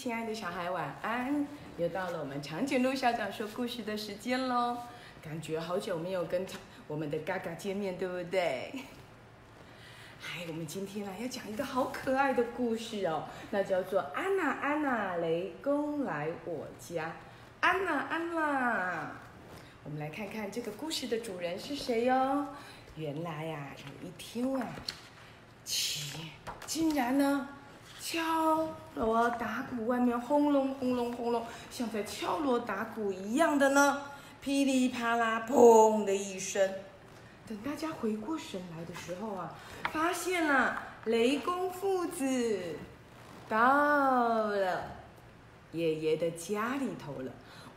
亲爱的小孩晚安！又到了我们长颈鹿校长说故事的时间喽。感觉好久没有跟我们的嘎嘎见面，对不对？嗨，我们今天呢要讲一个好可爱的故事哦，那叫做安娜安娜雷公来我家。安娜安娜，我们来看看这个故事的主人是谁哟。原来呀，有一天啊，奇竟然呢。敲锣打鼓，外面轰隆轰隆轰隆，像在敲锣打鼓一样的呢。噼里啪啦，砰的一声。等大家回过神来的时候啊，发现了雷公父子到了爷爷的家里头了。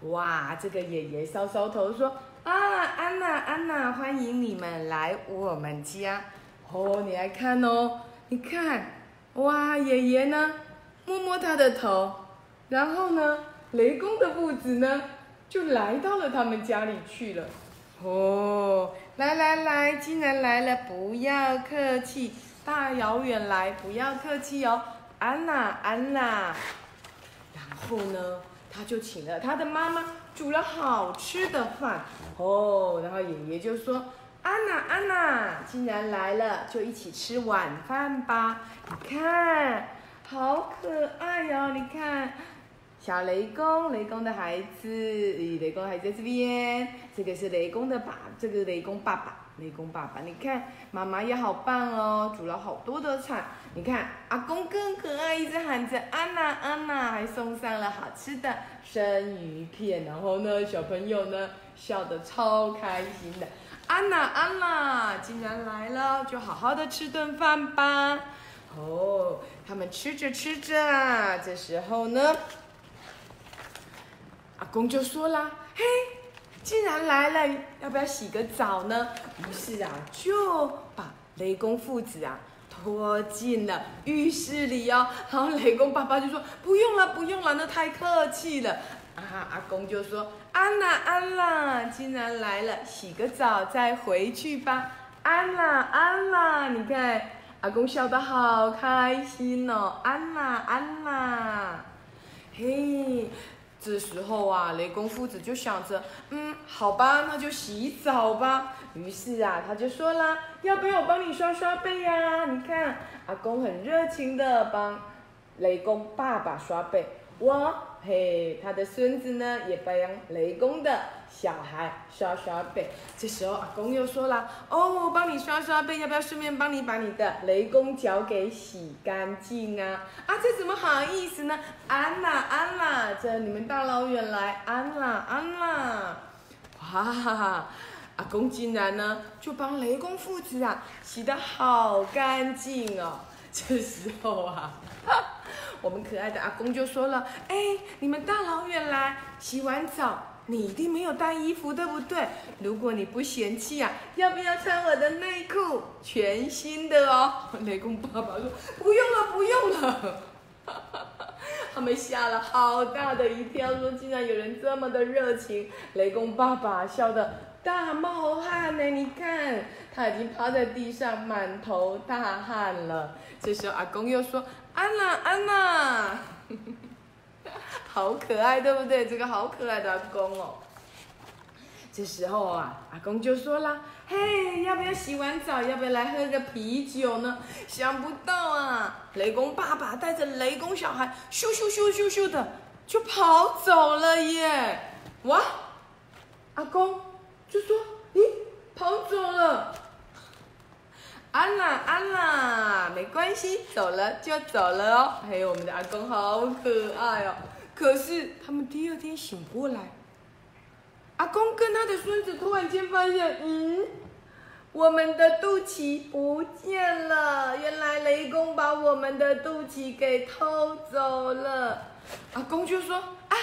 哇，这个爷爷搔搔头说：“啊，安娜，安娜，欢迎你们来我们家。哦，你来看哦，你看。”哇，爷爷呢？摸摸他的头，然后呢，雷公的父子呢，就来到了他们家里去了。哦，来来来，既然来了，不要客气，大遥远来，不要客气哦，安娜，安娜。然后呢，他就请了他的妈妈煮了好吃的饭。哦，然后爷爷就说。安娜，安娜，既然来了，就一起吃晚饭吧。你看，好可爱哟！你看，小雷公，雷公的孩子，雷公还在这边。这个是雷公的爸，这个雷公爸爸，雷公爸爸。你看，妈妈也好棒哦，煮了好多的菜。你看，阿公更可爱，一直喊着安娜，安娜，还送上了好吃的生鱼片。然后呢，小朋友呢，笑得超开心的。安娜，安娜，既然来了，就好好的吃顿饭吧。哦，他们吃着吃着，这时候呢，阿公就说啦：“嘿，既然来了，要不要洗个澡呢？”于是啊，就把雷公父子啊拖进了浴室里哦。然后雷公爸爸就说：“不用了，不用了，那太客气了。”啊，阿公就说：“安啦，安啦，既然来了，洗个澡再回去吧。”安啦，安啦，你看，阿公笑得好开心哦。安啦，安啦，嘿，这时候啊，雷公父子就想着：“嗯，好吧，那就洗澡吧。”于是啊，他就说了：“要不要我帮你刷刷背呀？”你看，阿公很热情的帮雷公爸爸刷背。我嘿，他的孙子呢也帮雷公的小孩刷刷背。这时候阿公又说了：“哦，我帮你刷刷背，要不要顺便帮你把你的雷公脚给洗干净啊？”啊，这怎么好意思呢？安啦，安啦，这你们大老远来，安啦，安啦，哇哈哈！阿公竟然呢就帮雷公父子啊洗得好干净哦。这时候啊。我们可爱的阿公就说了：“哎，你们大老远来洗完澡，你一定没有带衣服，对不对？如果你不嫌弃啊，要不要穿我的内裤？全新的哦。”雷公爸爸说：“不用了，不用了。”他们吓了好大的一跳，说：“竟然有人这么的热情！”雷公爸爸笑得大冒汗呢，你看他已经趴在地上，满头大汗了。这时候阿公又说。安娜，安娜，好可爱，对不对？这个好可爱的阿公哦。这时候啊，阿公就说啦：“嘿，要不要洗完澡，要不要来喝个啤酒呢？”想不到啊，雷公爸爸带着雷公小孩，咻咻咻咻咻的就跑走了耶！哇，阿公就说：“咦，跑走了。”安啦，安啦，没关系，走了就走了哦。还有我们的阿公好可爱哦。可是他们第二天醒过来，阿公跟他的孙子突然间发现，嗯，我们的肚脐不见了。原来雷公把我们的肚脐给偷走了。阿公就说：啊，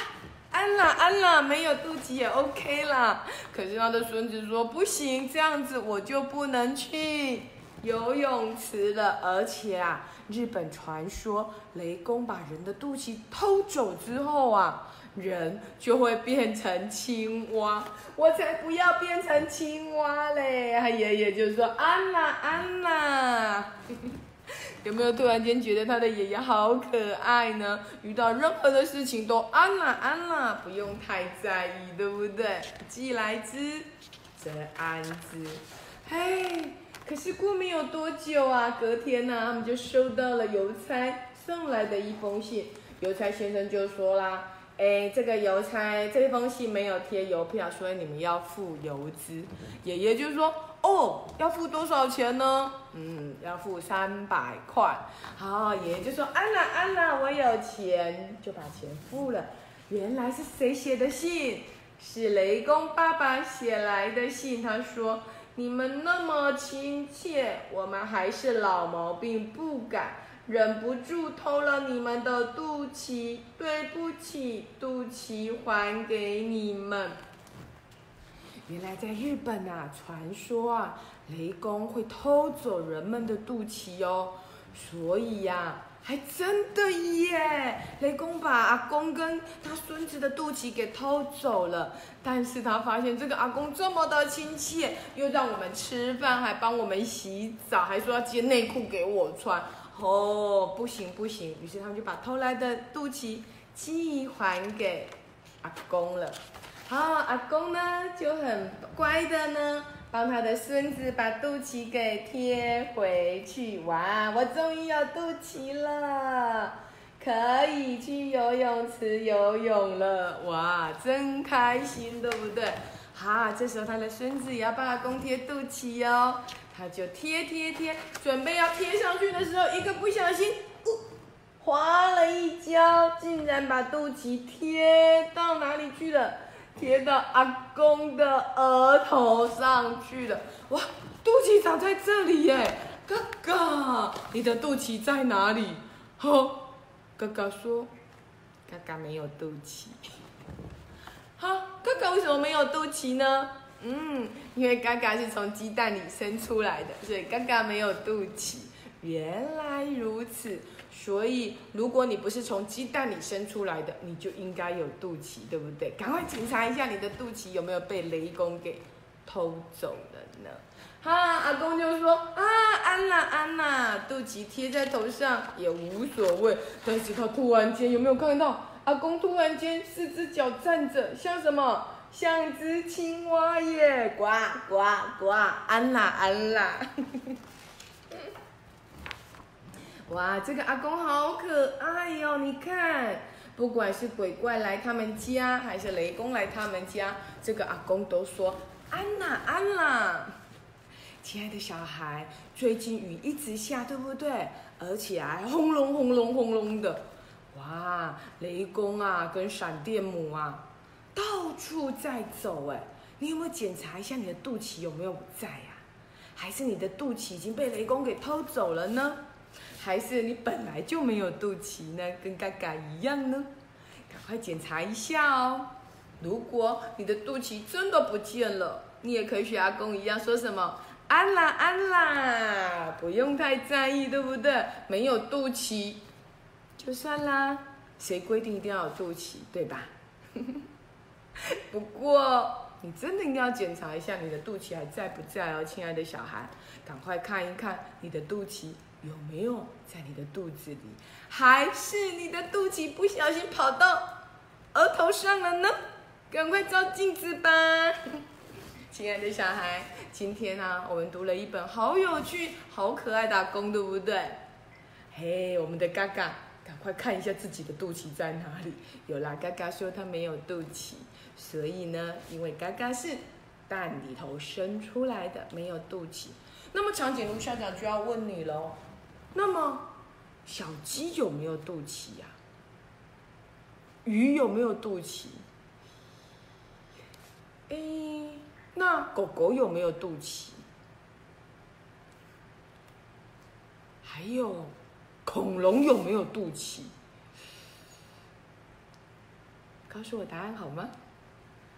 安啦，安啦，没有肚脐也 OK 啦。可是他的孙子说：不行，这样子我就不能去。游泳池了，而且啊，日本传说雷公把人的肚脐偷走之后啊，人就会变成青蛙。我才不要变成青蛙嘞！他爷爷就说：“安娜，安娜。”有没有突然间觉得他的爷爷好可爱呢？遇到任何的事情都安啦安啦，不用太在意，对不对？既来之，则安之。嘿，可是过没有多久啊，隔天呢，他们就收到了邮差送来的一封信。邮差先生就说啦。哎，这个邮差这封信没有贴邮票，所以你们要付邮资。爷爷就说：“哦，要付多少钱呢？嗯，要付三百块。”好，爷爷就说：“安娜，安娜，我有钱，就把钱付了。”原来是谁写的信？是雷公爸爸写来的信。他说：“你们那么亲切，我们还是老毛病不改。”忍不住偷了你们的肚脐，对不起，肚脐还给你们。原来在日本啊，传说啊，雷公会偷走人们的肚脐哦，所以呀，还真的耶，雷公把阿公跟他孙子的肚脐给偷走了。但是他发现这个阿公这么的亲切，又让我们吃饭，还帮我们洗澡，还说要借内裤给我穿。哦，不行不行，于是他们就把偷来的肚脐寄还给阿公了。好，阿公呢就很乖的呢，帮他的孙子把肚脐给贴回去。哇，我终于有肚脐了，可以去游泳池游泳了。哇，真开心，对不对？好，这时候他的孙子也要帮他公贴肚脐哦。他就贴贴贴，准备要贴上去的时候，一个不小心，滑了一跤，竟然把肚脐贴到哪里去了？贴到阿公的额头上去了。哇，肚脐长在这里耶！哥哥，你的肚脐在哪里？好，哥哥说，哥哥没有肚脐。好，哥哥为什么没有肚脐呢？嗯，因为嘎嘎是从鸡蛋里生出来的，所以嘎嘎没有肚脐。原来如此，所以如果你不是从鸡蛋里生出来的，你就应该有肚脐，对不对？赶快检查一下你的肚脐有没有被雷公给偷走了呢？哈，阿公就说啊，安娜安娜，肚脐贴在头上也无所谓。但是他突然间有没有看到阿公突然间四只脚站着，像什么？像只青蛙耶，呱呱呱，安啦安啦！哇，这个阿公好可爱哟！你看，不管是鬼怪来他们家，还是雷公来他们家，这个阿公都说安啦安啦。亲爱的小孩，最近雨一直下，对不对？而且还轰隆轰隆轰隆的，哇，雷公啊，跟闪电母啊。到处在走哎，你有没有检查一下你的肚脐有没有在呀？还是你的肚脐已经被雷公给偷走了呢？还是你本来就没有肚脐呢？跟嘎嘎一样呢？赶快检查一下哦！如果你的肚脐真的不见了，你也可以学阿公一样说什么安啦安啦，不用太在意，对不对？没有肚脐就算啦，谁规定一定要有肚脐，对吧？不过，你真的要检查一下你的肚脐还在不在哦，亲爱的小孩，赶快看一看你的肚脐有没有在你的肚子里，还是你的肚脐不小心跑到额头上了呢？赶快照镜子吧，亲爱的小孩，今天呢，我们读了一本好有趣、好可爱的公，对不对？嘿，我们的嘎嘎，赶快看一下自己的肚脐在哪里。有啦，嘎嘎说他没有肚脐。所以呢，因为嘎嘎是蛋里头生出来的，没有肚脐。那么长颈鹿校长就要问你喽，那么小鸡有没有肚脐呀？鱼有没有肚脐？哎，那狗狗有没有肚脐？还有恐龙有没有肚脐？告诉我答案好吗？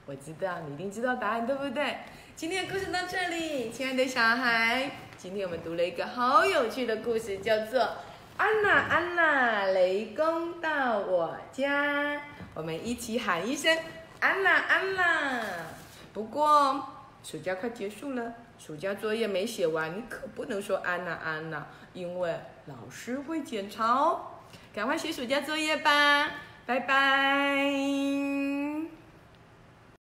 我知道你一定知道答案，对不对？今天的故事到这里，亲爱的小孩，今天我们读了一个好有趣的故事，叫做《安娜安娜雷公到我家》。我们一起喊一声“安娜安娜”。不过暑假快结束了，暑假作业没写完，你可不能说“安娜安娜”，因为老师会检查哦。赶快写暑假作业吧，拜拜。